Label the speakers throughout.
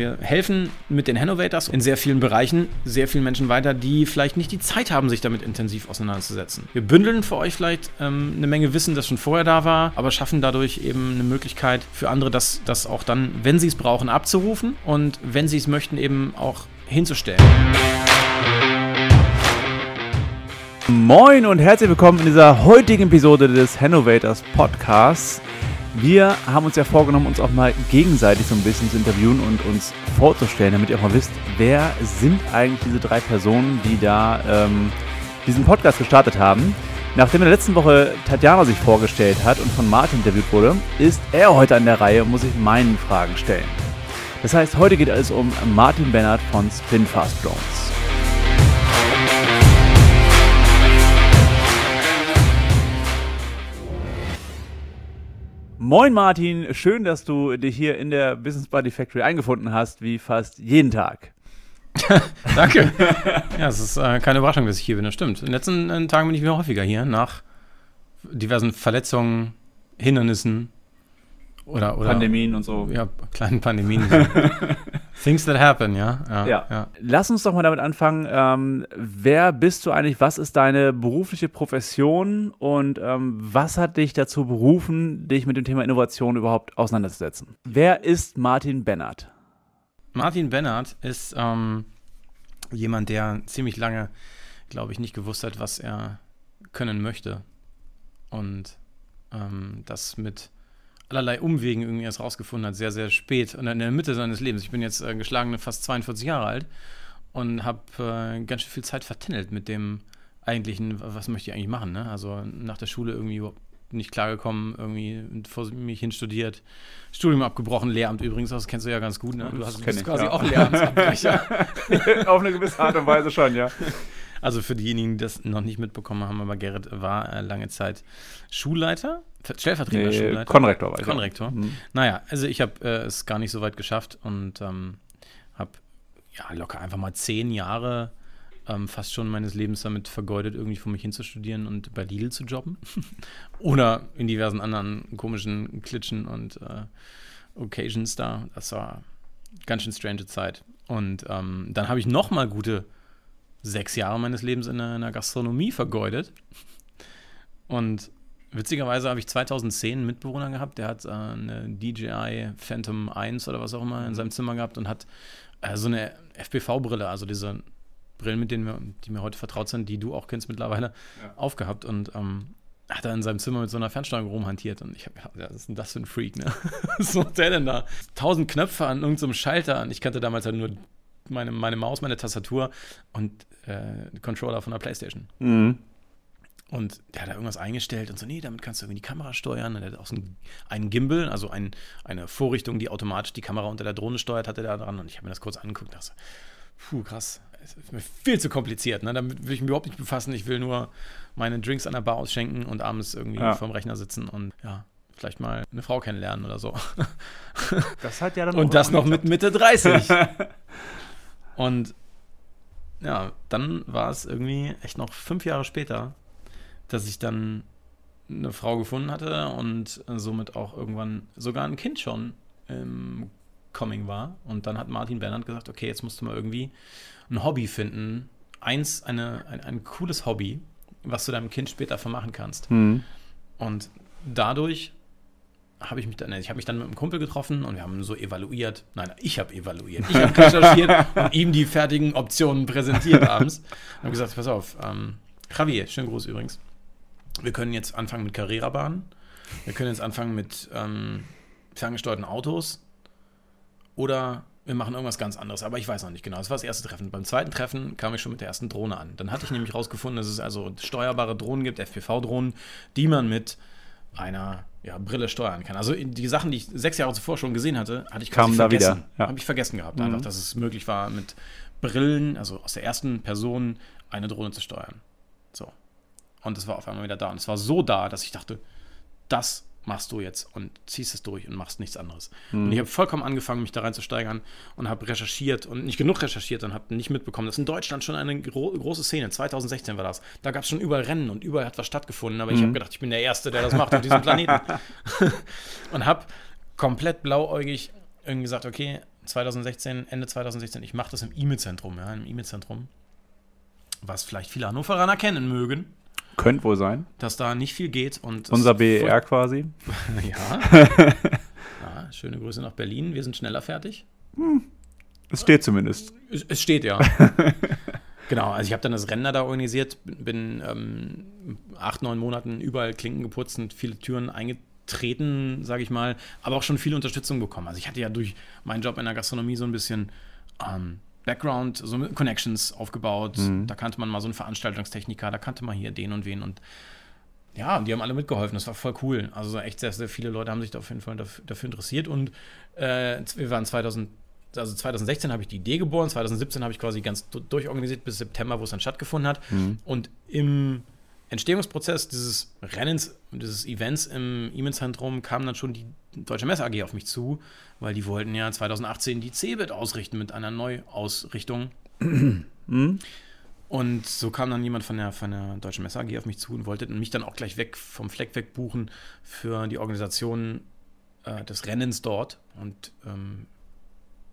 Speaker 1: Wir helfen mit den Innovators in sehr vielen Bereichen sehr vielen Menschen weiter, die vielleicht nicht die Zeit haben, sich damit intensiv auseinanderzusetzen. Wir bündeln für euch vielleicht ähm, eine Menge Wissen, das schon vorher da war, aber schaffen dadurch eben eine Möglichkeit für andere, das, das auch dann, wenn sie es brauchen, abzurufen und wenn sie es möchten, eben auch hinzustellen.
Speaker 2: Moin und herzlich willkommen in dieser heutigen Episode des Hannovators Podcasts. Wir haben uns ja vorgenommen, uns auch mal gegenseitig so ein bisschen zu interviewen und uns vorzustellen, damit ihr auch mal wisst, wer sind eigentlich diese drei Personen, die da ähm, diesen Podcast gestartet haben. Nachdem in der letzten Woche Tatjana sich vorgestellt hat und von Martin interviewt wurde, ist er heute an der Reihe und muss sich meinen Fragen stellen. Das heißt, heute geht es um Martin Bennert von Spinfast Drones. Moin Martin, schön, dass du dich hier in der Business Buddy Factory eingefunden hast, wie fast jeden Tag.
Speaker 1: Danke. ja, es ist äh, keine Überraschung, dass ich hier bin, das stimmt. In den letzten äh, Tagen bin ich wieder häufiger hier, nach diversen Verletzungen, Hindernissen oder, oder
Speaker 2: Pandemien und so.
Speaker 1: Ja, kleinen Pandemien. Things that happen, ja?
Speaker 2: Ja, ja. ja. Lass uns doch mal damit anfangen. Ähm, wer bist du eigentlich? Was ist deine berufliche Profession? Und ähm, was hat dich dazu berufen, dich mit dem Thema Innovation überhaupt auseinanderzusetzen? Wer ist Martin Bennert?
Speaker 1: Martin Bennert ist ähm, jemand, der ziemlich lange, glaube ich, nicht gewusst hat, was er können möchte. Und ähm, das mit allerlei Umwegen irgendwie erst rausgefunden hat, sehr, sehr spät und in der Mitte seines Lebens. Ich bin jetzt äh, geschlagene fast 42 Jahre alt und habe äh, ganz schön viel Zeit vertändelt mit dem eigentlichen, was möchte ich eigentlich machen. Ne? Also nach der Schule irgendwie nicht klargekommen, irgendwie vor mich hin studiert, Studium abgebrochen, Lehramt übrigens, das kennst du ja ganz gut. Ne?
Speaker 2: Du
Speaker 1: hast
Speaker 2: ich,
Speaker 1: quasi
Speaker 2: ja.
Speaker 1: auch Lehramtsabbrecher.
Speaker 2: Auf eine gewisse Art und Weise schon, ja.
Speaker 1: Also für diejenigen, die das noch nicht mitbekommen haben, aber Gerrit war äh, lange Zeit Schulleiter, stellvertretender
Speaker 2: nee,
Speaker 1: Schulleiter.
Speaker 2: Konrektor war ich.
Speaker 1: Konrektor. Mhm. Naja, also ich habe äh, es gar nicht so weit geschafft und ähm, habe ja locker einfach mal zehn Jahre ähm, fast schon meines Lebens damit vergeudet, irgendwie vor mich hinzustudieren und bei Lidl zu jobben. Oder in diversen anderen komischen Klitschen und äh, Occasions da. Das war ganz schön strange Zeit. Und ähm, dann habe ich noch mal gute sechs Jahre meines Lebens in der, in der Gastronomie vergeudet. Und witzigerweise habe ich 2010 einen Mitbewohner gehabt, der hat äh, eine DJI Phantom 1 oder was auch immer in seinem Zimmer gehabt und hat äh, so eine FPV-Brille, also diese Brillen, mit denen wir, die mir heute vertraut sind, die du auch kennst mittlerweile, ja. aufgehabt und ähm, hat er in seinem Zimmer mit so einer Fernsteuerung rumhantiert und ich habe gedacht, ja, was ist denn das für ein Freak, ne? was macht der denn da? Tausend Knöpfe an irgendeinem Schalter und ich kannte damals halt nur meine, meine Maus, meine Tastatur und äh, Controller von der Playstation.
Speaker 2: Mhm.
Speaker 1: Und der hat da irgendwas eingestellt und so, nee, damit kannst du irgendwie die Kamera steuern. Und er hat auch so einen, einen Gimbal, also ein, eine Vorrichtung, die automatisch die Kamera unter der Drohne steuert, hatte der da dran. Und ich habe mir das kurz angeguckt und dachte, puh, krass, das ist mir viel zu kompliziert. Ne? Damit will ich mich überhaupt nicht befassen. Ich will nur meine Drinks an der Bar ausschenken und abends irgendwie ja. vorm Rechner sitzen und ja, vielleicht mal eine Frau kennenlernen oder so.
Speaker 2: Das hat ja dann
Speaker 1: Und das noch mit Mitte 30. und ja, dann war es irgendwie echt noch fünf Jahre später, dass ich dann eine Frau gefunden hatte und somit auch irgendwann sogar ein Kind schon im Coming war. Und dann hat Martin Bernhard gesagt, okay, jetzt musst du mal irgendwie ein Hobby finden. Eins, eine, ein, ein cooles Hobby, was du deinem Kind später vermachen kannst.
Speaker 2: Mhm.
Speaker 1: Und dadurch habe ich mich dann, ich habe mich dann mit einem Kumpel getroffen und wir haben so evaluiert. Nein, ich habe evaluiert. Ich habe recherchiert und ihm die fertigen Optionen präsentiert abends. Und habe gesagt, pass auf, ähm, Javier, schönen Gruß übrigens. Wir können jetzt anfangen mit Carrera-Bahnen. Wir können jetzt anfangen mit ähm, ferngesteuerten Autos. Oder wir machen irgendwas ganz anderes, aber ich weiß noch nicht genau. Das war das erste Treffen. Beim zweiten Treffen kam ich schon mit der ersten Drohne an. Dann hatte ich nämlich rausgefunden, dass es also steuerbare Drohnen gibt, FPV-Drohnen, die man mit einer ja, Brille steuern kann. Also die Sachen, die ich sechs Jahre zuvor schon gesehen hatte, hatte ich
Speaker 2: quasi
Speaker 1: vergessen.
Speaker 2: Ja.
Speaker 1: Habe ich vergessen gehabt, mhm. einfach, dass es möglich war, mit Brillen, also aus der ersten Person, eine Drohne zu steuern. So. Und es war auf einmal wieder da. Und es war so da, dass ich dachte, das machst du jetzt und ziehst es durch und machst nichts anderes. Mhm. Und ich habe vollkommen angefangen, mich da reinzusteigern und habe recherchiert und nicht genug recherchiert und habe nicht mitbekommen, dass in Deutschland schon eine gro große Szene, 2016 war das, da gab es schon überall Rennen und überall hat was stattgefunden, aber mhm. ich habe gedacht, ich bin der Erste, der das macht auf diesem Planeten. und habe komplett blauäugig irgendwie gesagt, okay, 2016, Ende 2016, ich mache das im E-Mail-Zentrum, ja, im E-Mail-Zentrum, was vielleicht viele Hannoveraner kennen mögen.
Speaker 2: Könnte wohl sein.
Speaker 1: Dass da nicht viel geht. Und
Speaker 2: Unser BER quasi.
Speaker 1: ja. ja. Schöne Grüße nach Berlin. Wir sind schneller fertig.
Speaker 2: Hm. Es steht zumindest.
Speaker 1: Es, es steht, ja. genau, also ich habe dann das Render da organisiert, bin ähm, acht, neun Monaten überall Klinken geputzt und viele Türen eingetreten, sage ich mal, aber auch schon viel Unterstützung bekommen. Also ich hatte ja durch meinen Job in der Gastronomie so ein bisschen ähm, Background, so Connections aufgebaut. Mhm. Da kannte man mal so einen Veranstaltungstechniker, da kannte man hier den und wen und ja, die haben alle mitgeholfen. Das war voll cool. Also echt sehr, sehr viele Leute haben sich da auf jeden Fall dafür, dafür interessiert und äh, wir waren 2000 also 2016 habe ich die Idee geboren, 2017 habe ich quasi ganz durchorganisiert bis September, wo es dann stattgefunden hat. Mhm. Und im Entstehungsprozess dieses Rennens und dieses Events im E-Mail-Zentrum kam dann schon die Deutsche Messe AG auf mich zu, weil die wollten ja 2018 die CeBIT ausrichten mit einer Neuausrichtung. Mhm. Und so kam dann jemand von der, von der Deutschen Messe AG auf mich zu und wollte mich dann auch gleich weg vom Fleck weg buchen für die Organisation äh, des Rennens dort. Und ähm,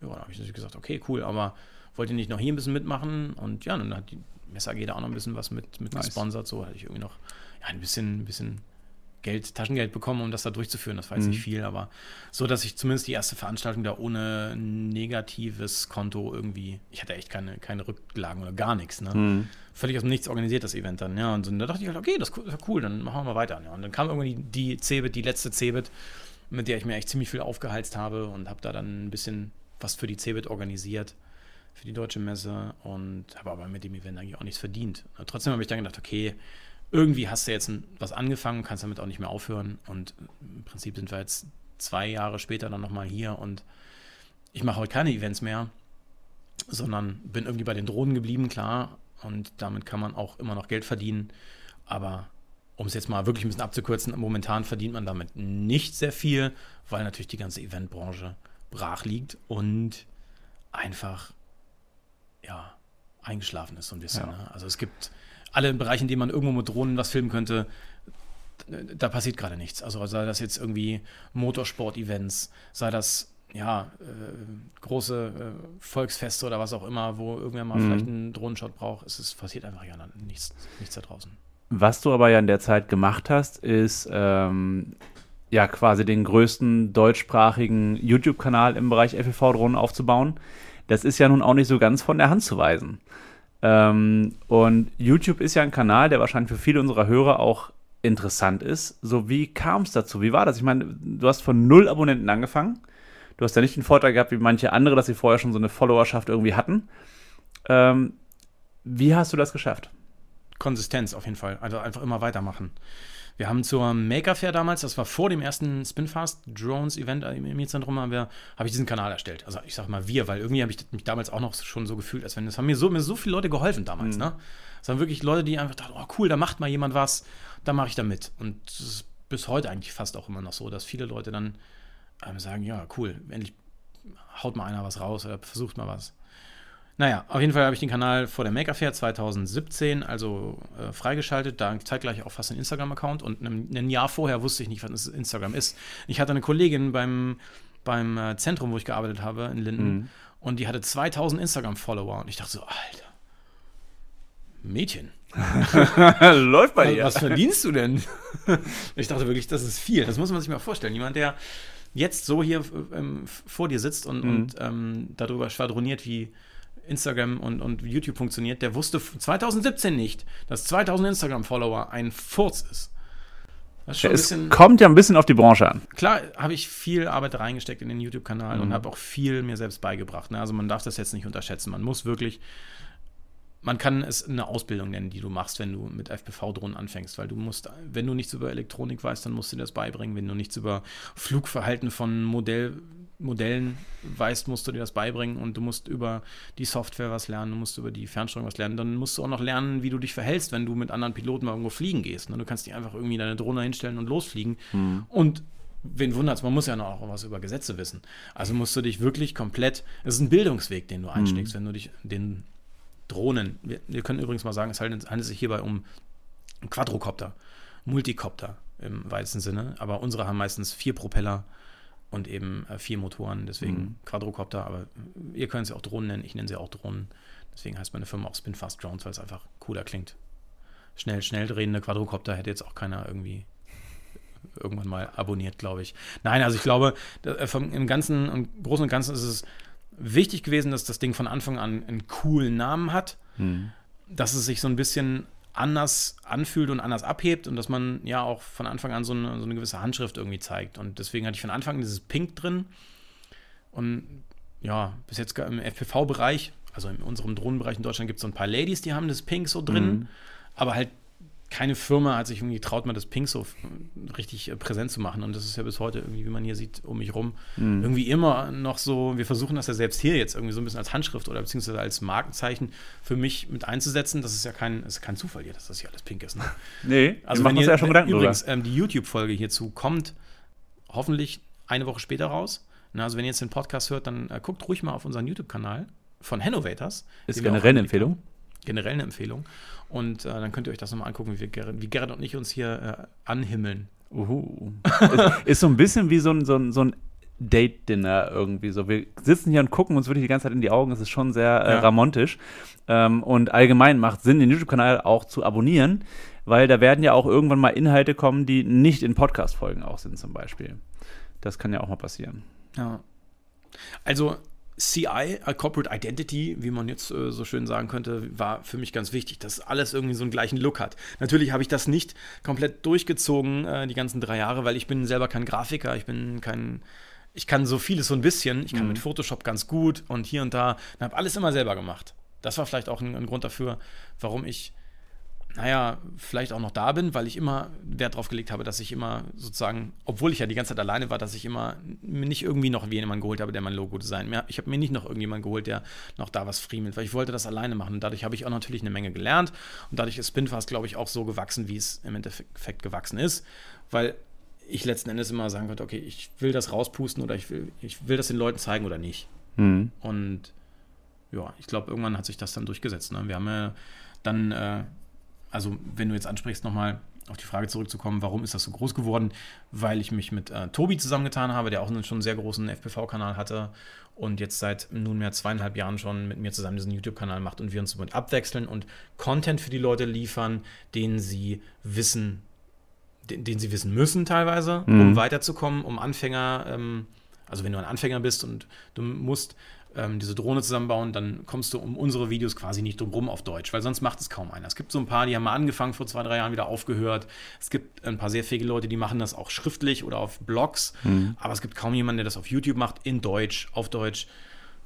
Speaker 1: ja, da habe ich natürlich gesagt, okay, cool, aber wollt ihr nicht noch hier ein bisschen mitmachen? Und ja, dann hat die Messe AG da auch noch ein bisschen was mit, mit nice. gesponsert. So hatte ich irgendwie noch ja, ein bisschen, ein bisschen Geld, Taschengeld bekommen, um das da durchzuführen. Das war jetzt mhm. nicht viel, aber so, dass ich zumindest die erste Veranstaltung da ohne negatives Konto irgendwie, ich hatte echt keine, keine Rücklagen oder gar nichts. Ne? Mhm. Völlig aus dem Nichts organisiert das Event dann. Ja, und, so, da dachte ich halt, okay, das ist cool, dann machen wir mal weiter. Ja, und dann kam irgendwie die, die Cebit, die letzte Cebit, mit der ich mir echt ziemlich viel aufgeheizt habe und habe da dann ein bisschen was für die Cebit organisiert für die deutsche Messe und habe aber mit dem Event eigentlich auch nichts verdient. Trotzdem habe ich dann gedacht, okay, irgendwie hast du jetzt was angefangen, kannst damit auch nicht mehr aufhören. Und im Prinzip sind wir jetzt zwei Jahre später dann nochmal hier und ich mache heute keine Events mehr, sondern bin irgendwie bei den Drohnen geblieben, klar. Und damit kann man auch immer noch Geld verdienen. Aber um es jetzt mal wirklich ein bisschen abzukürzen, momentan verdient man damit nicht sehr viel, weil natürlich die ganze Eventbranche brach liegt und einfach, ja, eingeschlafen ist so ein bisschen. Ja. Ne? Also es gibt alle Bereiche, in denen man irgendwo mit Drohnen was filmen könnte, da passiert gerade nichts. Also sei das jetzt irgendwie Motorsport-Events, sei das ja äh, große äh, Volksfeste oder was auch immer, wo irgendwer mal mhm. vielleicht einen Drohnenshot braucht. Es ist, passiert einfach ja nichts, nichts da draußen.
Speaker 2: Was du aber ja in der Zeit gemacht hast, ist ähm, ja quasi den größten deutschsprachigen YouTube-Kanal im Bereich FPV-Drohnen aufzubauen. Das ist ja nun auch nicht so ganz von der Hand zu weisen. Ähm, und YouTube ist ja ein Kanal, der wahrscheinlich für viele unserer Hörer auch interessant ist. So, wie kam es dazu? Wie war das? Ich meine, du hast von null Abonnenten angefangen. Du hast ja nicht den Vorteil gehabt wie manche andere, dass sie vorher schon so eine Followerschaft irgendwie hatten. Ähm, wie hast du das geschafft?
Speaker 1: Konsistenz auf jeden Fall. Also einfach immer weitermachen. Wir haben zur Maker Fair damals, das war vor dem ersten Spinfast Drones Event im Emilzentrum, habe hab ich diesen Kanal erstellt. Also ich sage mal wir, weil irgendwie habe ich mich damals auch noch schon so gefühlt, als wenn es haben mir so, mir so viele Leute geholfen damals. Mhm. Ne? Es waren wirklich Leute, die einfach dachten, oh cool, da macht mal jemand was, da mache ich da mit. Und das ist bis heute eigentlich fast auch immer noch so, dass viele Leute dann ähm, sagen, ja cool, endlich haut mal einer was raus oder versucht mal was. Naja, auf jeden Fall habe ich den Kanal vor der Maker Fair 2017 also äh, freigeschaltet, da zeitgleich auch fast einen Instagram-Account und ein, ein, Jahr vorher wusste ich nicht, was Instagram ist. Ich hatte eine Kollegin beim, beim äh, Zentrum, wo ich gearbeitet habe, in Linden, mhm. und die hatte 2000 Instagram-Follower und ich dachte so, Alter, Mädchen.
Speaker 2: Läuft bei dir.
Speaker 1: Was verdienst du denn? ich dachte wirklich, das ist viel. Das muss man sich mal vorstellen. Jemand, der jetzt so hier ähm, vor dir sitzt und, mhm. und ähm, darüber schwadroniert, wie Instagram und, und YouTube funktioniert, der wusste 2017 nicht, dass 2000 Instagram-Follower ein Furz ist.
Speaker 2: Das ist es bisschen, kommt ja ein bisschen auf die Branche an.
Speaker 1: Klar, habe ich viel Arbeit reingesteckt in den YouTube-Kanal mhm. und habe auch viel mir selbst beigebracht. Ne? Also man darf das jetzt nicht unterschätzen. Man muss wirklich man kann es eine Ausbildung nennen, die du machst, wenn du mit FPV-Drohnen anfängst, weil du musst, wenn du nichts über Elektronik weißt, dann musst du dir das beibringen. Wenn du nichts über Flugverhalten von Modell, Modellen weißt, musst du dir das beibringen und du musst über die Software was lernen, du musst über die Fernsteuerung was lernen. Dann musst du auch noch lernen, wie du dich verhältst, wenn du mit anderen Piloten mal irgendwo fliegen gehst. Ne? Du kannst dich einfach irgendwie deine Drohne hinstellen und losfliegen. Mhm. Und wen wundert es, man muss ja noch auch was über Gesetze wissen. Also musst du dich wirklich komplett, es ist ein Bildungsweg, den du einschlägst, mhm. wenn du dich den Drohnen, wir, wir, können übrigens mal sagen, es handelt sich hierbei um Quadrocopter, Multicopter im weitesten Sinne, aber unsere haben meistens vier Propeller, und eben äh, vier Motoren, deswegen
Speaker 2: Mhm.
Speaker 1: Quadrocopter, aber ihr könnt sie auch Drohnen nennen, ich nenne sie auch Drohnen. Deswegen heißt meine Firma auch Spinfast Drones, weil es einfach cooler klingt. Schnell, schnell drehende Quadrocopter hätte jetzt auch keiner irgendwie irgendwann mal abonniert, glaube ich. Nein, also ich glaube, äh, vom, im Ganzen, im Großen und Ganzen ist es wichtig gewesen, dass das Ding von Anfang an einen coolen Namen hat,
Speaker 2: Hm.
Speaker 1: dass es sich so ein bisschen anders anfühlt und anders abhebt und dass man ja auch von Anfang an so eine, so eine gewisse Handschrift irgendwie zeigt. Und deswegen hatte ich von Anfang an dieses Pink drin. Und ja, bis jetzt im FPV-Bereich, also in unserem Drohnenbereich in Deutschland gibt es so ein paar Ladies, die haben das Pink so drin,
Speaker 2: Mhm.
Speaker 1: aber halt keine Firma hat sich irgendwie getraut, mal das Pink so richtig äh, präsent zu machen. Und das ist ja bis heute irgendwie, wie man hier sieht, um mich rum,
Speaker 2: Mhm.
Speaker 1: irgendwie immer noch so, wir versuchen das ja selbst hier jetzt irgendwie so ein bisschen als Handschrift oder beziehungsweise als Markenzeichen für mich mit einzusetzen. Das ist ja kein, ist kein Zufall hier, dass das hier alles pink ist. Ne?
Speaker 2: Nee,
Speaker 1: Also
Speaker 2: wir
Speaker 1: wenn ihr,
Speaker 2: ja schon Gedanken
Speaker 1: übrigens, ähm, die YouTube-Folge hierzu kommt hoffentlich eine Woche später raus. Na, also wenn ihr jetzt den Podcast hört, dann äh, guckt ruhig mal auf unseren YouTube-Kanal von Hennovators.
Speaker 2: Ist eine Empfehlung.
Speaker 1: Generell eine Empfehlung. Und äh, dann könnt ihr euch das nochmal angucken, wie, wir Gerrit, wie Gerrit und ich uns hier äh, anhimmeln.
Speaker 2: Uhu. ist, ist so ein bisschen wie so ein, so ein, so ein Date-Dinner irgendwie so. Wir sitzen hier und gucken uns wirklich die ganze Zeit in die Augen. Es ist schon sehr äh,
Speaker 1: Ja.
Speaker 2: ramontisch. Ähm, und allgemein macht Sinn, den YouTube-Kanal auch zu abonnieren, weil da werden ja auch irgendwann mal Inhalte kommen, die nicht in Podcast-Folgen auch sind, zum Beispiel. Das kann ja auch mal passieren.
Speaker 1: Ja. Also CI, Corporate Identity, wie man jetzt äh, so schön sagen könnte, war für mich ganz wichtig, dass alles irgendwie so einen gleichen Look hat. Natürlich habe ich das nicht komplett durchgezogen, äh, die ganzen drei Jahre, weil ich bin selber kein Grafiker, ich bin kein, ich kann so vieles so ein bisschen, ich kann
Speaker 2: Mhm.
Speaker 1: mit Photoshop ganz gut und hier und da, und habe alles immer selber gemacht. Das war vielleicht auch ein, ein Grund dafür, warum ich naja, vielleicht auch noch da bin, weil ich immer Wert drauf gelegt habe, dass ich immer sozusagen, obwohl ich ja die ganze Zeit alleine war, dass ich immer mir nicht irgendwie noch jemanden geholt habe, der mein Logo designt. Ich habe mir nicht noch irgendjemanden geholt, der noch da was friemelt, weil ich wollte das alleine machen. Und dadurch habe ich auch natürlich eine Menge gelernt. Und dadurch ist Spinfast, glaube ich, auch so gewachsen, wie es im Endeffekt gewachsen ist, weil ich letzten Endes immer sagen konnte, okay, ich will das rauspusten oder ich will, ich will das den Leuten zeigen oder nicht.
Speaker 2: Mhm.
Speaker 1: Und ja, ich glaube, irgendwann hat sich das dann durchgesetzt. Ne? Wir haben ja dann, äh, also wenn du jetzt ansprichst, nochmal auf die Frage zurückzukommen, warum ist das so groß geworden? Weil ich mich mit äh, Tobi zusammengetan habe, der auch einen schon sehr großen FPV-Kanal hatte und jetzt seit nunmehr zweieinhalb Jahren schon mit mir zusammen diesen YouTube-Kanal macht und wir uns somit abwechseln und Content für die Leute liefern, den sie wissen, den, den sie wissen müssen teilweise, um
Speaker 2: Mhm.
Speaker 1: weiterzukommen, um Anfänger, ähm, also wenn du ein Anfänger bist und du musst ähm, diese Drohne zusammenbauen, dann kommst du um unsere Videos quasi nicht drum rum auf Deutsch, weil sonst macht es kaum einer. Es gibt so ein paar, die haben mal angefangen, vor zwei, drei Jahren wieder aufgehört. Es gibt ein paar sehr fähige Leute, die machen das auch schriftlich oder auf Blogs,
Speaker 2: Mhm.
Speaker 1: aber es gibt kaum jemanden, der das auf YouTube macht, in Deutsch, auf Deutsch.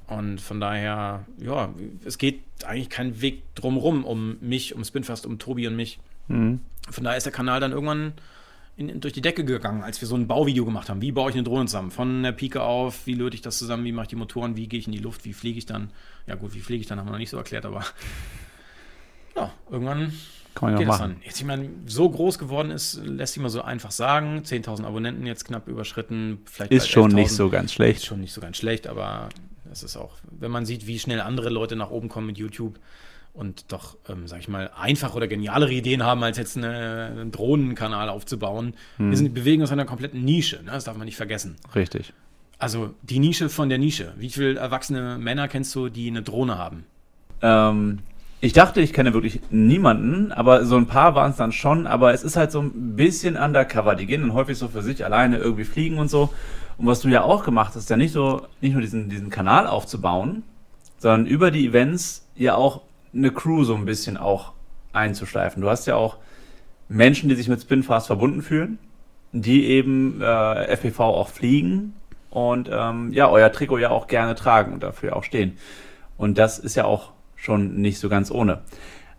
Speaker 1: Und von daher, ja, es geht eigentlich kein Weg drumrum um mich, um Spinfast, um Tobi und mich.
Speaker 2: Mhm.
Speaker 1: Von daher ist der Kanal dann irgendwann in, durch die Decke gegangen, als wir so ein Bauvideo gemacht haben. Wie baue ich eine Drohne zusammen? Von der Pike auf, wie löte ich das zusammen, wie mache ich die Motoren, wie gehe ich in die Luft, wie fliege ich dann? Ja gut, wie fliege ich dann, haben wir noch nicht so erklärt, aber ja, irgendwann
Speaker 2: Kann man ja
Speaker 1: geht das
Speaker 2: machen.
Speaker 1: Jetzt, ich meine, so groß geworden ist, lässt sich mal so einfach sagen. 10.000 Abonnenten jetzt knapp überschritten. Vielleicht
Speaker 2: Ist schon
Speaker 1: 11.000.
Speaker 2: nicht so ganz
Speaker 1: Ist
Speaker 2: schlecht.
Speaker 1: schon nicht so ganz schlecht, aber es ist auch, wenn man sieht, wie schnell andere Leute nach oben kommen mit YouTube und doch, ähm, sag ich mal, einfach oder genialere Ideen haben, als jetzt eine, einen Drohnenkanal aufzubauen. Wir sind, bewegen uns in einer kompletten Nische, ne? das darf man nicht vergessen.
Speaker 2: Richtig.
Speaker 1: Also die Nische von der Nische. Wie viele erwachsene Männer kennst du, die eine Drohne haben?
Speaker 2: Ähm, ich dachte, ich kenne wirklich niemanden, aber so ein paar waren es dann schon. Aber es ist halt so ein bisschen undercover. Die gehen dann häufig so für sich alleine irgendwie fliegen und so. Und was du ja auch gemacht hast, ja nicht so, nicht nur diesen, diesen Kanal aufzubauen, sondern über die Events ja auch eine Crew so ein bisschen auch einzuschleifen. Du hast ja auch Menschen, die sich mit Spinfast verbunden fühlen, die eben äh, FPV auch fliegen und ähm, ja, euer Trikot ja auch gerne tragen und dafür auch stehen. Und das ist ja auch schon nicht so ganz ohne.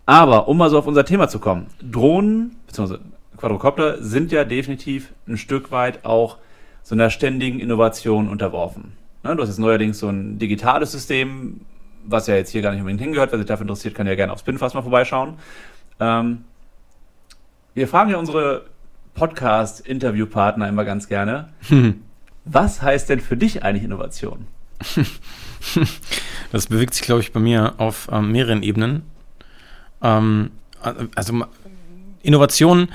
Speaker 2: Aber um mal so auf unser Thema zu kommen, Drohnen bzw. Quadrocopter sind ja definitiv ein Stück weit auch so einer ständigen Innovation unterworfen. Ne, du hast jetzt neuerdings so ein digitales System, was ja jetzt hier gar nicht unbedingt hingehört. Wer sich dafür interessiert, kann ja gerne auf Spinfast mal vorbeischauen. Ähm, wir fragen ja unsere Podcast-Interviewpartner immer ganz gerne, was heißt denn für dich eigentlich Innovation?
Speaker 1: Das bewegt sich, glaube ich, bei mir auf ähm, mehreren Ebenen. Ähm, also Innovation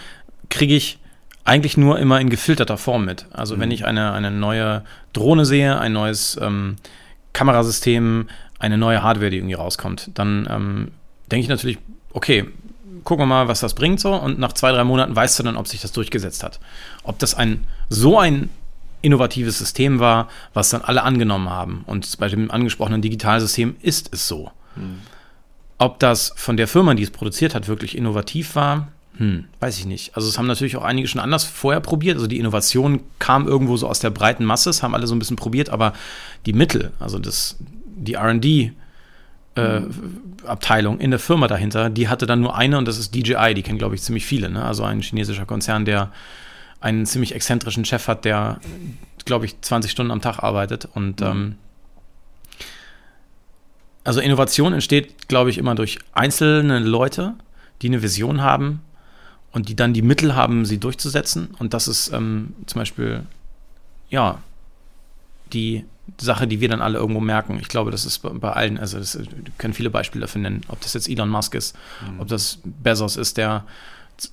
Speaker 1: kriege ich eigentlich nur immer in gefilterter Form mit. Also mhm. wenn ich eine, eine neue Drohne sehe, ein neues ähm, Kamerasystem, eine neue Hardware, die irgendwie rauskommt, dann ähm, denke ich natürlich, okay, gucken wir mal, was das bringt so. Und nach zwei, drei Monaten weißt du dann, ob sich das durchgesetzt hat. Ob das ein so ein innovatives System war, was dann alle angenommen haben. Und bei dem angesprochenen Digitalsystem ist es so. Mhm. Ob das von der Firma, die es produziert hat, wirklich innovativ war, hm, weiß ich nicht. Also es haben natürlich auch einige schon anders vorher probiert. Also die Innovation kam irgendwo so aus der breiten Masse, es haben alle so ein bisschen probiert, aber die Mittel, also das, die RD, äh, Abteilung in der Firma dahinter, die hatte dann nur eine und das ist DJI, die kennen, glaube ich, ziemlich viele. Ne? Also ein chinesischer Konzern, der einen ziemlich exzentrischen Chef hat, der, glaube ich, 20 Stunden am Tag arbeitet. Und mhm. ähm, also Innovation entsteht, glaube ich, immer durch einzelne Leute, die eine Vision haben und die dann die Mittel haben, sie durchzusetzen. Und das ist ähm, zum Beispiel, ja, die Sache, die wir dann alle irgendwo merken. Ich glaube, das ist bei allen, also das, wir können viele Beispiele dafür nennen, ob das jetzt Elon Musk ist, mhm. ob das Bezos ist, der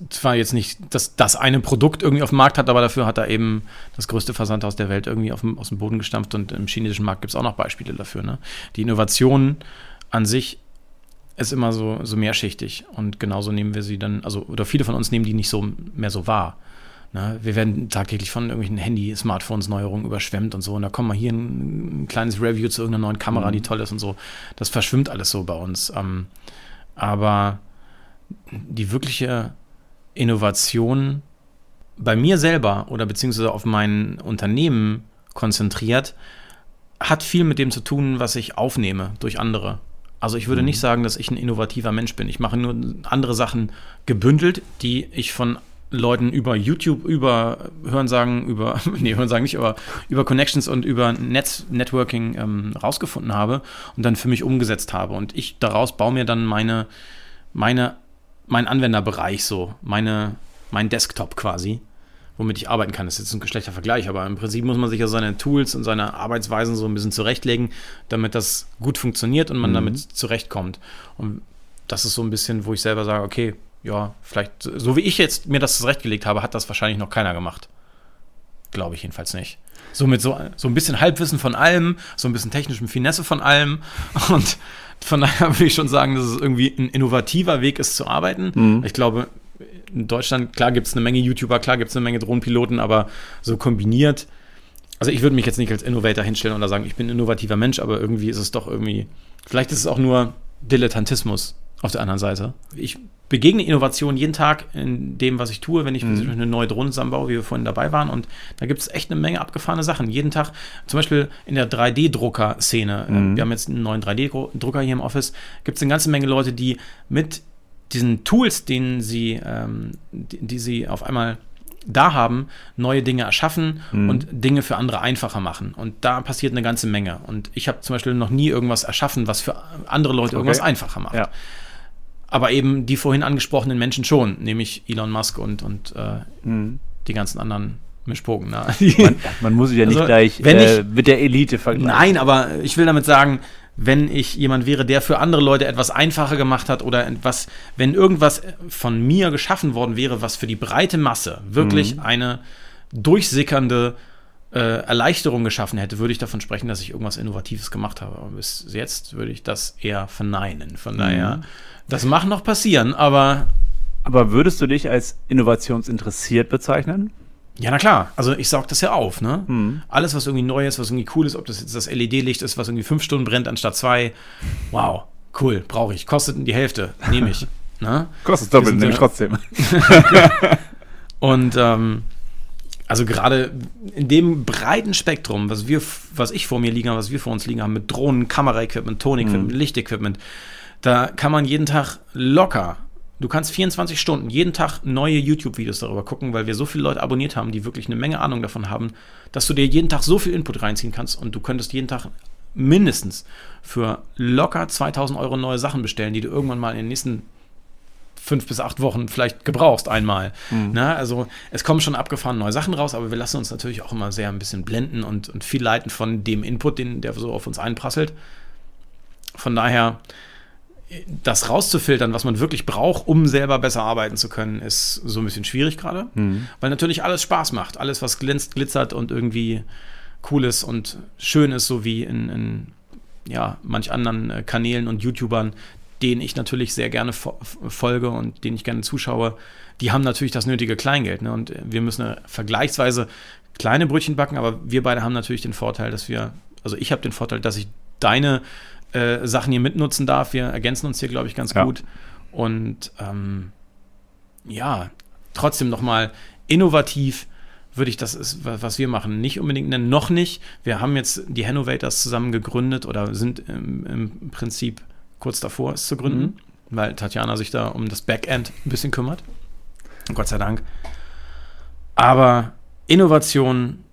Speaker 1: zwar jetzt nicht das, das eine Produkt irgendwie auf dem Markt hat, aber dafür hat er eben das größte Versandhaus der Welt irgendwie auf dem, aus dem Boden gestampft und im chinesischen Markt gibt es auch noch Beispiele dafür. Ne? Die Innovation an sich ist immer so, so mehrschichtig und genauso nehmen wir sie dann, also oder viele von uns nehmen die nicht so mehr so wahr. Ne? Wir werden tagtäglich von irgendwelchen Handy, Smartphones, Neuerungen überschwemmt und so. Und da kommt mal hier ein, ein kleines Review zu irgendeiner neuen Kamera, mhm. die toll ist und so. Das verschwimmt alles so bei uns. Ähm, aber die wirkliche Innovation bei mir selber oder beziehungsweise auf mein Unternehmen konzentriert, hat viel mit dem zu tun, was ich aufnehme durch andere. Also ich würde mhm. nicht sagen, dass ich ein innovativer Mensch bin. Ich mache nur andere Sachen gebündelt, die ich von Leuten über YouTube, über Hörensagen, über, nee, Hörensagen nicht, aber über Connections und über Netz, Networking ähm, rausgefunden habe und dann für mich umgesetzt habe. Und ich daraus baue mir dann meine, meine mein Anwenderbereich so, meine, mein Desktop quasi, womit ich arbeiten kann. Das ist jetzt ein geschlechter Vergleich, aber im Prinzip muss man sich ja seine Tools und seine Arbeitsweisen so ein bisschen zurechtlegen, damit das gut funktioniert und man mhm. damit zurechtkommt. Und das ist so ein bisschen, wo ich selber sage, okay, ja, vielleicht, so wie ich jetzt mir das zurechtgelegt habe, hat das wahrscheinlich noch keiner gemacht. Glaube ich jedenfalls nicht. So mit so, so ein bisschen Halbwissen von allem, so ein bisschen technischem Finesse von allem und von daher würde ich schon sagen, dass es irgendwie ein innovativer Weg ist zu arbeiten. Mhm. Ich glaube, in Deutschland, klar gibt es eine Menge YouTuber, klar gibt es eine Menge Drohnenpiloten, aber so kombiniert. Also ich würde mich jetzt nicht als Innovator hinstellen oder sagen, ich bin ein innovativer Mensch, aber irgendwie ist es doch irgendwie, vielleicht ist es auch nur Dilettantismus auf der anderen Seite. Ich begegne Innovation jeden Tag in dem, was ich tue, wenn ich mhm. eine neue Drohne zusammenbaue, wie wir vorhin dabei waren. Und da gibt es echt eine Menge abgefahrene Sachen. Jeden Tag, zum Beispiel in der 3D-Drucker-Szene. Mhm. Wir haben jetzt einen neuen 3D-Drucker hier im Office. Gibt es eine ganze Menge Leute, die mit diesen Tools, denen sie, ähm, die, die sie auf einmal da haben, neue Dinge erschaffen mhm. und Dinge für andere einfacher machen. Und da passiert eine ganze Menge. Und ich habe zum Beispiel noch nie irgendwas erschaffen, was für andere Leute okay. irgendwas einfacher macht. Ja aber eben die vorhin angesprochenen Menschen schon, nämlich Elon Musk und, und äh, mhm. die ganzen anderen Mischpoken. Ne?
Speaker 2: Man, man, muss sich ja nicht also, gleich äh, ich, mit der Elite vergleichen.
Speaker 1: Nein, aber ich will damit sagen, wenn ich jemand wäre, der für andere Leute etwas einfacher gemacht hat oder etwas, wenn irgendwas von mir geschaffen worden wäre, was für die breite Masse wirklich mhm. eine durchsickernde äh, Erleichterung geschaffen hätte, würde ich davon sprechen, dass ich irgendwas Innovatives gemacht habe. Aber bis jetzt würde ich das eher verneinen. Von daher mhm. Das mag noch passieren, aber.
Speaker 2: Aber würdest du dich als innovationsinteressiert bezeichnen?
Speaker 1: Ja, na klar. Also ich saug das ja auf, ne? Mhm. Alles, was irgendwie neu ist, was irgendwie cool ist, ob das jetzt das LED-Licht ist, was irgendwie fünf Stunden brennt anstatt zwei. Wow, cool, brauche ich. Kostet die Hälfte, nehme ich. ne?
Speaker 2: Kostet doppelt, nehme ich trotzdem.
Speaker 1: Und ähm, also gerade in dem breiten Spektrum, was wir, was ich vor mir liegen habe, was wir vor uns liegen haben, mit Drohnen, Kameraequipment, Tonequipment, mhm. Lichtequipment, da kann man jeden Tag locker, du kannst 24 Stunden, jeden Tag neue YouTube-Videos darüber gucken, weil wir so viele Leute abonniert haben, die wirklich eine Menge Ahnung davon haben, dass du dir jeden Tag so viel Input reinziehen kannst und du könntest jeden Tag mindestens für locker 2000 Euro neue Sachen bestellen, die du irgendwann mal in den nächsten fünf bis acht Wochen vielleicht gebrauchst einmal. Mhm. Na, also es kommen schon abgefahren neue Sachen raus, aber wir lassen uns natürlich auch immer sehr ein bisschen blenden und, und viel leiten von dem Input, den, der so auf uns einprasselt. Von daher das rauszufiltern, was man wirklich braucht, um selber besser arbeiten zu können, ist so ein bisschen schwierig gerade. Mhm. Weil natürlich alles Spaß macht. Alles, was glänzt, glitzert und irgendwie cool ist und schön ist, so wie in, in ja, manch anderen äh, Kanälen und YouTubern, denen ich natürlich sehr gerne folge und denen ich gerne zuschaue, die haben natürlich das nötige Kleingeld. Ne? Und wir müssen vergleichsweise kleine Brötchen backen, aber wir beide haben natürlich den Vorteil, dass wir, also ich habe den Vorteil, dass ich deine äh, Sachen hier mitnutzen darf. Wir ergänzen uns hier, glaube ich, ganz ja. gut. Und ähm, ja, trotzdem nochmal innovativ würde ich das ist, was wir machen, nicht unbedingt nennen, noch nicht. Wir haben jetzt die Hannovators zusammen gegründet oder sind im, im Prinzip kurz davor, es zu gründen, mhm. weil Tatjana sich da um das Backend ein bisschen kümmert. Gott sei Dank. Aber Innovation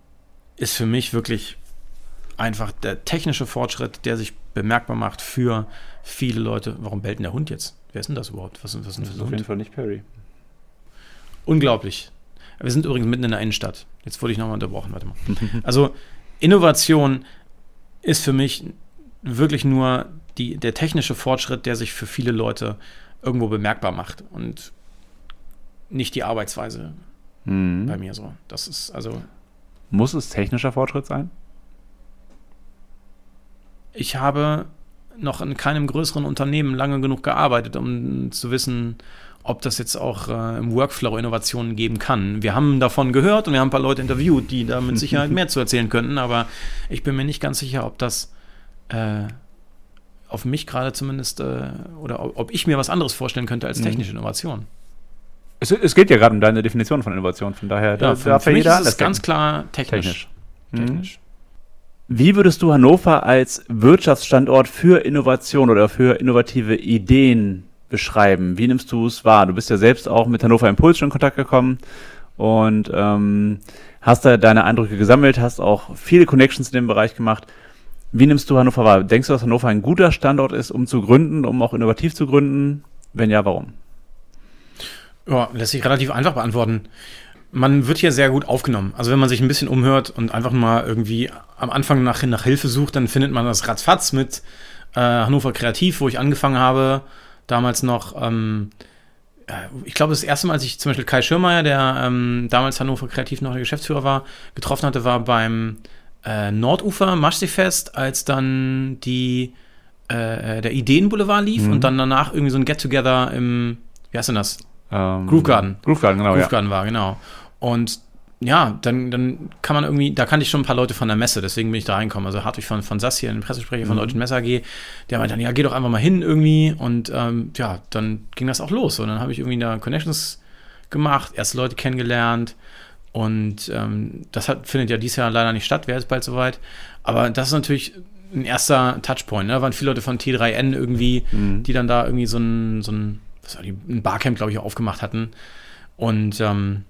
Speaker 1: ist für mich wirklich einfach der technische Fortschritt, der sich bemerkbar macht für viele Leute. Warum bellt denn der Hund jetzt? Wer ist denn das überhaupt? Was, was ist
Speaker 2: das ist auf jeden Fall nicht Perry.
Speaker 1: Unglaublich. Wir sind übrigens mitten in der Innenstadt. Jetzt wurde ich nochmal unterbrochen. Warte mal. Also Innovation ist für mich wirklich nur die, der technische Fortschritt, der sich für viele Leute irgendwo bemerkbar macht und nicht die Arbeitsweise mhm. bei mir so. Das ist also.
Speaker 2: Muss es technischer Fortschritt sein?
Speaker 1: Ich habe noch in keinem größeren Unternehmen lange genug gearbeitet, um zu wissen, ob das jetzt auch äh, im Workflow Innovationen geben kann. Wir haben davon gehört und wir haben ein paar Leute interviewt, die da mit Sicherheit mehr zu erzählen könnten, aber ich bin mir nicht ganz sicher, ob das äh, auf mich gerade zumindest äh, oder ob ich mir was anderes vorstellen könnte als mhm. technische Innovation.
Speaker 2: Es, es geht ja gerade um deine Definition von Innovation, von daher ja,
Speaker 1: darf ja jeder alles. Ist ganz klar technisch. Technisch.
Speaker 2: Mhm. technisch. Wie würdest du Hannover als Wirtschaftsstandort für Innovation oder für innovative Ideen beschreiben? Wie nimmst du es wahr? Du bist ja selbst auch mit Hannover Impuls schon in Kontakt gekommen und ähm, hast da deine Eindrücke gesammelt, hast auch viele Connections in dem Bereich gemacht. Wie nimmst du Hannover wahr? Denkst du, dass Hannover ein guter Standort ist, um zu gründen, um auch innovativ zu gründen? Wenn ja, warum?
Speaker 1: Ja, lässt sich relativ einfach beantworten. Man wird hier sehr gut aufgenommen. Also wenn man sich ein bisschen umhört und einfach mal irgendwie am Anfang nach, nach Hilfe sucht, dann findet man das ratzfatz mit äh, Hannover Kreativ, wo ich angefangen habe damals noch, ähm, äh, ich glaube, das erste Mal, als ich zum Beispiel Kai Schirmeier, der ähm, damals Hannover Kreativ noch der Geschäftsführer war, getroffen hatte, war beim äh, Nordufer Maschseefest, als dann die äh, der Ideenboulevard lief mhm. und dann danach irgendwie so ein Get-Together im, wie heißt denn das?
Speaker 2: Ähm, Groove Garden.
Speaker 1: Groove Garden, genau. Groove Garden ja. war, genau. Und ja, dann, dann kann man irgendwie, da kannte ich schon ein paar Leute von der Messe, deswegen bin ich da reingekommen. Also Hartwig von, von SAS hier, ein Pressesprecher von mhm. Deutschen Messe AG, der meinte dann, ja, geh doch einfach mal hin irgendwie. Und ähm, ja, dann ging das auch los. Und dann habe ich irgendwie da Connections gemacht, erste Leute kennengelernt. Und ähm, das hat, findet ja dieses Jahr leider nicht statt, wäre jetzt bald soweit. Aber das ist natürlich ein erster Touchpoint. Ne? Da waren viele Leute von T3N irgendwie, mhm. die dann da irgendwie so ein, so ein, was war die, ein Barcamp, glaube ich, aufgemacht hatten. Und ähm,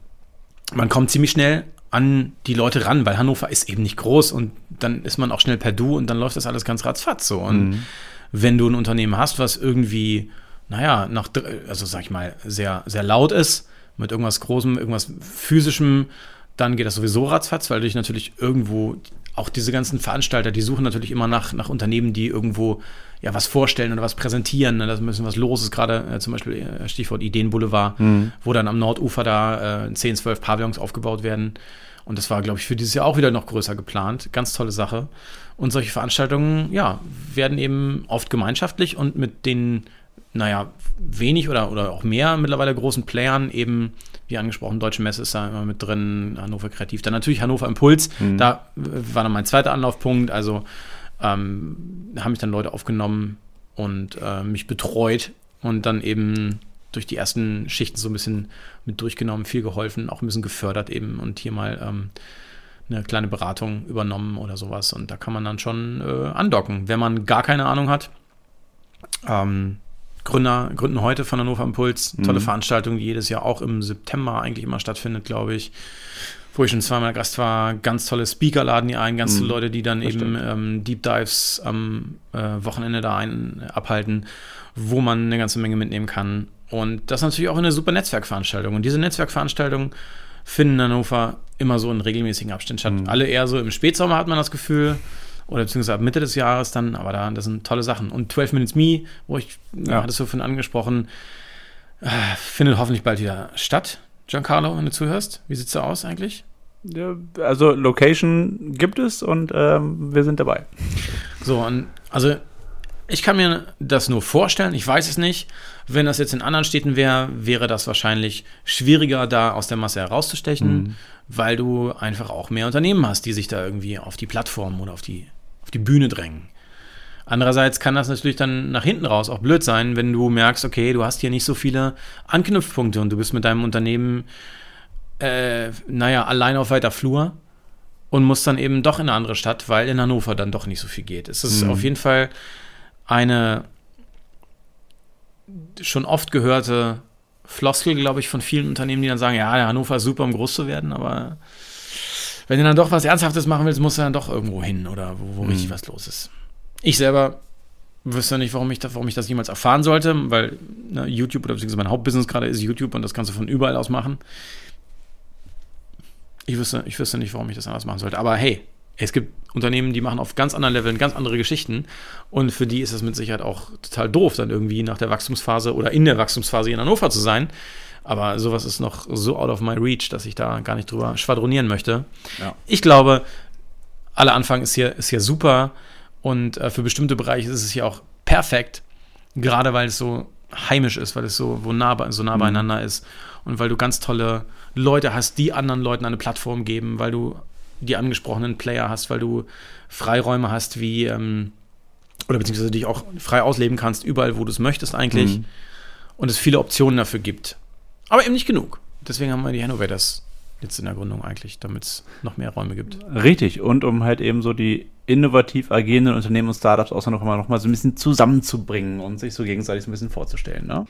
Speaker 1: man kommt ziemlich schnell an die Leute ran, weil Hannover ist eben nicht groß und dann ist man auch schnell per Du und dann läuft das alles ganz ratzfatz so. Und mhm. wenn du ein Unternehmen hast, was irgendwie, naja, nach, also sag ich mal, sehr, sehr laut ist, mit irgendwas Großem, irgendwas Physischem, dann geht das sowieso ratzfatz, weil dich natürlich irgendwo, auch diese ganzen Veranstalter, die suchen natürlich immer nach, nach Unternehmen, die irgendwo ja, was vorstellen oder was präsentieren. Ne? Da ist ein bisschen was los ist, gerade äh, zum Beispiel äh, Stichwort Ideenboulevard, mhm. wo dann am Nordufer da äh, 10, 12 Pavillons aufgebaut werden. Und das war, glaube ich, für dieses Jahr auch wieder noch größer geplant. Ganz tolle Sache. Und solche Veranstaltungen, ja, werden eben oft gemeinschaftlich und mit den, naja, wenig oder, oder auch mehr mittlerweile großen Playern eben, wie angesprochen, Deutsche Messe ist da immer mit drin, Hannover Kreativ. Dann natürlich Hannover Impuls, mhm. da war dann mein zweiter Anlaufpunkt. Also ähm, haben mich dann Leute aufgenommen und äh, mich betreut und dann eben durch die ersten Schichten so ein bisschen mit durchgenommen, viel geholfen, auch ein bisschen gefördert eben und hier mal ähm, eine kleine Beratung übernommen oder sowas. Und da kann man dann schon äh, andocken, wenn man gar keine Ahnung hat. Ähm, Gründer gründen heute von Hannover Impuls, tolle mhm. Veranstaltung, die jedes Jahr auch im September eigentlich immer stattfindet, glaube ich wo ich schon zweimal Gast war, ganz tolle Speaker laden die ein, ganz mhm. tolle Leute, die dann das eben ähm, Deep Dives am äh, Wochenende da ein, abhalten, wo man eine ganze Menge mitnehmen kann. Und das ist natürlich auch eine super Netzwerkveranstaltung. Und diese Netzwerkveranstaltungen finden in Hannover immer so in regelmäßigen Abständen statt. Mhm. Alle eher so im Spätsommer hat man das Gefühl. Oder beziehungsweise ab Mitte des Jahres dann, aber da, das sind tolle Sachen. Und 12 Minutes Me, wo ich, ja. hattest du vorhin angesprochen, äh, findet hoffentlich bald wieder statt. Giancarlo, wenn du zuhörst, wie sieht es da aus eigentlich?
Speaker 2: Ja, also Location gibt es und ähm, wir sind dabei.
Speaker 1: So, und also ich kann mir das nur vorstellen, ich weiß es nicht. Wenn das jetzt in anderen Städten wäre, wäre das wahrscheinlich schwieriger, da aus der Masse herauszustechen, mhm. weil du einfach auch mehr Unternehmen hast, die sich da irgendwie auf die Plattform oder auf die, auf die Bühne drängen. Andererseits kann das natürlich dann nach hinten raus auch blöd sein, wenn du merkst, okay, du hast hier nicht so viele Anknüpfpunkte und du bist mit deinem Unternehmen, äh, naja, allein auf weiter Flur und musst dann eben doch in eine andere Stadt, weil in Hannover dann doch nicht so viel geht. Es ist mhm. auf jeden Fall eine schon oft gehörte Floskel, glaube ich, von vielen Unternehmen, die dann sagen, ja, Hannover ist super, um groß zu werden, aber wenn du dann doch was Ernsthaftes machen willst, musst du dann doch irgendwo hin oder wo, wo mhm. richtig was los ist. Ich selber wüsste nicht, warum ich, das, warum ich das jemals erfahren sollte, weil ne, YouTube oder beziehungsweise mein Hauptbusiness gerade ist YouTube und das kannst du von überall aus machen. Ich wüsste, ich wüsste nicht, warum ich das anders machen sollte. Aber hey, es gibt Unternehmen, die machen auf ganz anderen Leveln ganz andere Geschichten und für die ist es mit Sicherheit auch total doof, dann irgendwie nach der Wachstumsphase oder in der Wachstumsphase in Hannover zu sein. Aber sowas ist noch so out of my reach, dass ich da gar nicht drüber schwadronieren möchte. Ja. Ich glaube, aller Anfang ist hier, ist hier super und äh, für bestimmte Bereiche ist es hier auch perfekt, gerade weil es so heimisch ist, weil es so, wo nah, so nah mhm. beieinander ist und weil du ganz tolle Leute hast, die anderen Leuten eine Plattform geben, weil du die angesprochenen Player hast, weil du Freiräume hast, wie, ähm, oder beziehungsweise dich auch frei ausleben kannst, überall, wo du es möchtest eigentlich. Mhm. Und es viele Optionen dafür gibt. Aber eben nicht genug. Deswegen haben wir die Hannovators jetzt in der Gründung eigentlich, damit es noch mehr Räume gibt.
Speaker 2: Richtig. Und um halt eben so die innovativ agierenden Unternehmen und Startups auch noch mal, noch mal so ein bisschen zusammenzubringen und sich so gegenseitig so ein bisschen vorzustellen. Ne?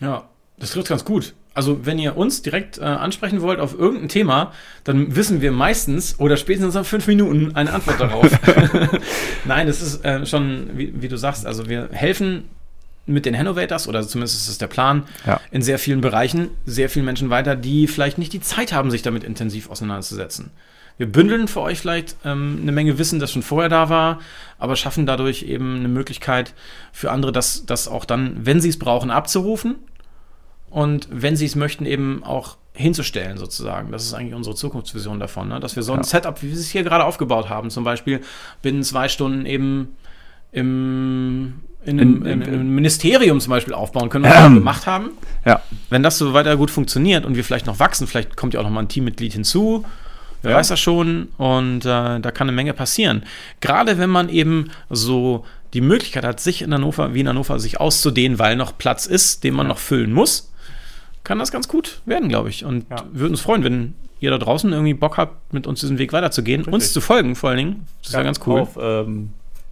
Speaker 1: Ja, das trifft ganz gut. Also, wenn ihr uns direkt äh, ansprechen wollt auf irgendein Thema, dann wissen wir meistens oder spätestens nach fünf Minuten eine Antwort darauf. Nein, das ist äh, schon, wie, wie, du sagst, also wir helfen mit den Innovators, oder zumindest ist es der Plan, ja. in sehr vielen Bereichen, sehr vielen Menschen weiter, die vielleicht nicht die Zeit haben, sich damit intensiv auseinanderzusetzen. Wir bündeln für euch vielleicht ähm, eine Menge Wissen, das schon vorher da war, aber schaffen dadurch eben eine Möglichkeit für andere, das, das auch dann, wenn sie es brauchen, abzurufen und wenn sie es möchten, eben auch hinzustellen sozusagen. Das ist eigentlich unsere Zukunftsvision davon, ne? dass wir so ein ja. Setup, wie wir es hier gerade aufgebaut haben, zum Beispiel binnen zwei Stunden eben im, in, in, in, im Ministerium zum Beispiel aufbauen können, was wir gemacht haben. Ja. Wenn das so weiter gut funktioniert und wir vielleicht noch wachsen, vielleicht kommt ja auch noch mal ein Teammitglied hinzu, wer ja. weiß das schon und äh, da kann eine Menge passieren. Gerade wenn man eben so die Möglichkeit hat, sich in Hannover, wie in Hannover, sich auszudehnen, weil noch Platz ist, den man ja. noch füllen muss kann das ganz gut werden, glaube ich. Und ja. würden uns freuen, wenn ihr da draußen irgendwie Bock habt, mit uns diesen Weg weiterzugehen, Richtig. uns zu folgen vor allen Dingen. Das wäre ganz cool.
Speaker 2: Auf ähm,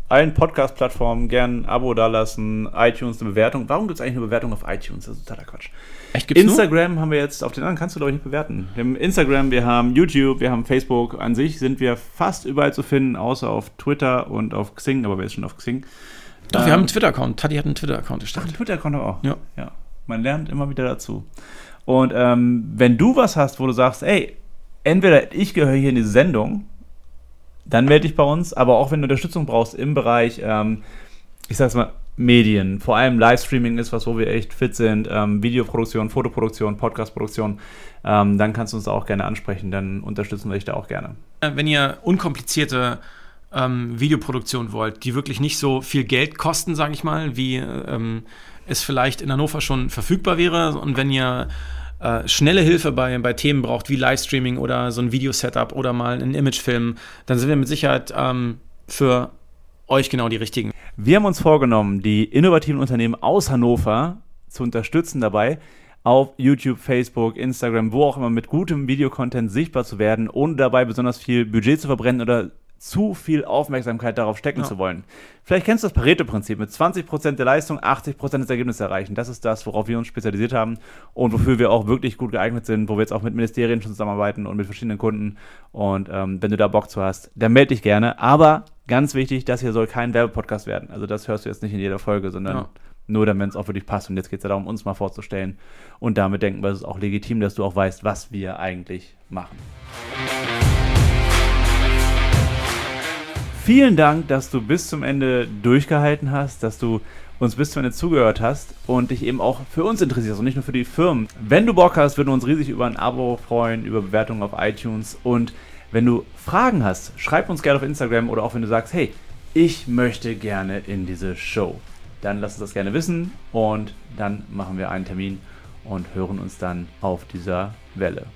Speaker 2: allen Podcast-Plattformen gerne ein Abo dalassen, iTunes eine Bewertung. Warum gibt es eigentlich eine Bewertung auf iTunes? Das ist totaler Quatsch. Echt, gibt's Instagram nur? haben wir jetzt, auf den anderen kannst du glaube ich nicht bewerten. Wir haben Instagram, wir haben YouTube, wir haben Facebook. An sich sind wir fast überall zu finden, außer auf Twitter und auf Xing, aber wer ist schon auf Xing?
Speaker 1: Doch, ähm, wir haben einen Twitter-Account. Tati hat einen Twitter-Account
Speaker 2: erstellt. Ach, einen Twitter-Account auch? Ja. ja. Man lernt immer wieder dazu. Und ähm, wenn du was hast, wo du sagst, ey, entweder ich gehöre hier in diese Sendung, dann melde dich bei uns, aber auch wenn du Unterstützung brauchst im Bereich, ähm, ich sag's mal, Medien, vor allem Livestreaming ist was, wo wir echt fit sind, ähm, Videoproduktion, Fotoproduktion, Podcastproduktion, ähm, dann kannst du uns auch gerne ansprechen, dann unterstützen wir dich da auch gerne.
Speaker 1: Äh, wenn ihr unkomplizierte ähm, Videoproduktion wollt, die wirklich nicht so viel Geld kosten, sage ich mal, wie ähm, es vielleicht in Hannover schon verfügbar wäre. Und wenn ihr äh, schnelle Hilfe bei, bei Themen braucht, wie Livestreaming oder so ein Video-Setup oder mal ein Imagefilm, dann sind wir mit Sicherheit ähm, für euch genau die richtigen.
Speaker 2: Wir haben uns vorgenommen, die innovativen Unternehmen aus Hannover zu unterstützen dabei, auf YouTube, Facebook, Instagram, wo auch immer mit gutem Videocontent sichtbar zu werden, ohne dabei besonders viel Budget zu verbrennen oder zu viel Aufmerksamkeit darauf stecken ja. zu wollen. Vielleicht kennst du das Pareto-Prinzip mit 20% der Leistung, 80% des Ergebnisses erreichen. Das ist das, worauf wir uns spezialisiert haben und wofür wir auch wirklich gut geeignet sind, wo wir jetzt auch mit Ministerien schon zusammenarbeiten und mit verschiedenen Kunden. Und ähm, wenn du da Bock zu hast, dann melde dich gerne. Aber ganz wichtig, das hier soll kein Werbepodcast werden. Also das hörst du jetzt nicht in jeder Folge, sondern ja. nur dann, wenn es auch wirklich passt. Und jetzt geht es ja darum, uns mal vorzustellen. Und damit denken wir, es ist auch legitim, dass du auch weißt, was wir eigentlich machen. Vielen Dank, dass du bis zum Ende durchgehalten hast, dass du uns bis zum Ende zugehört hast und dich eben auch für uns interessierst und nicht nur für die Firmen. Wenn du Bock hast, würden wir uns riesig über ein Abo freuen, über Bewertungen auf iTunes und wenn du Fragen hast, schreib uns gerne auf Instagram oder auch wenn du sagst, hey, ich möchte gerne in diese Show. Dann lass uns das gerne wissen und dann machen wir einen Termin und hören uns dann auf dieser Welle.